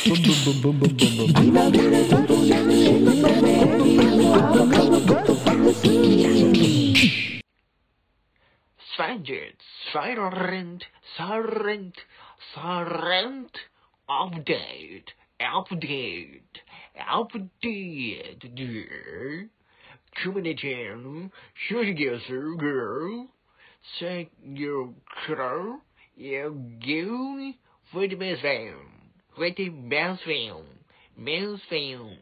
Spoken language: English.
Strangers, silent, silent, silent, update, update, update. Communication, should get through, girl. Say your crow, you go with the best film, with the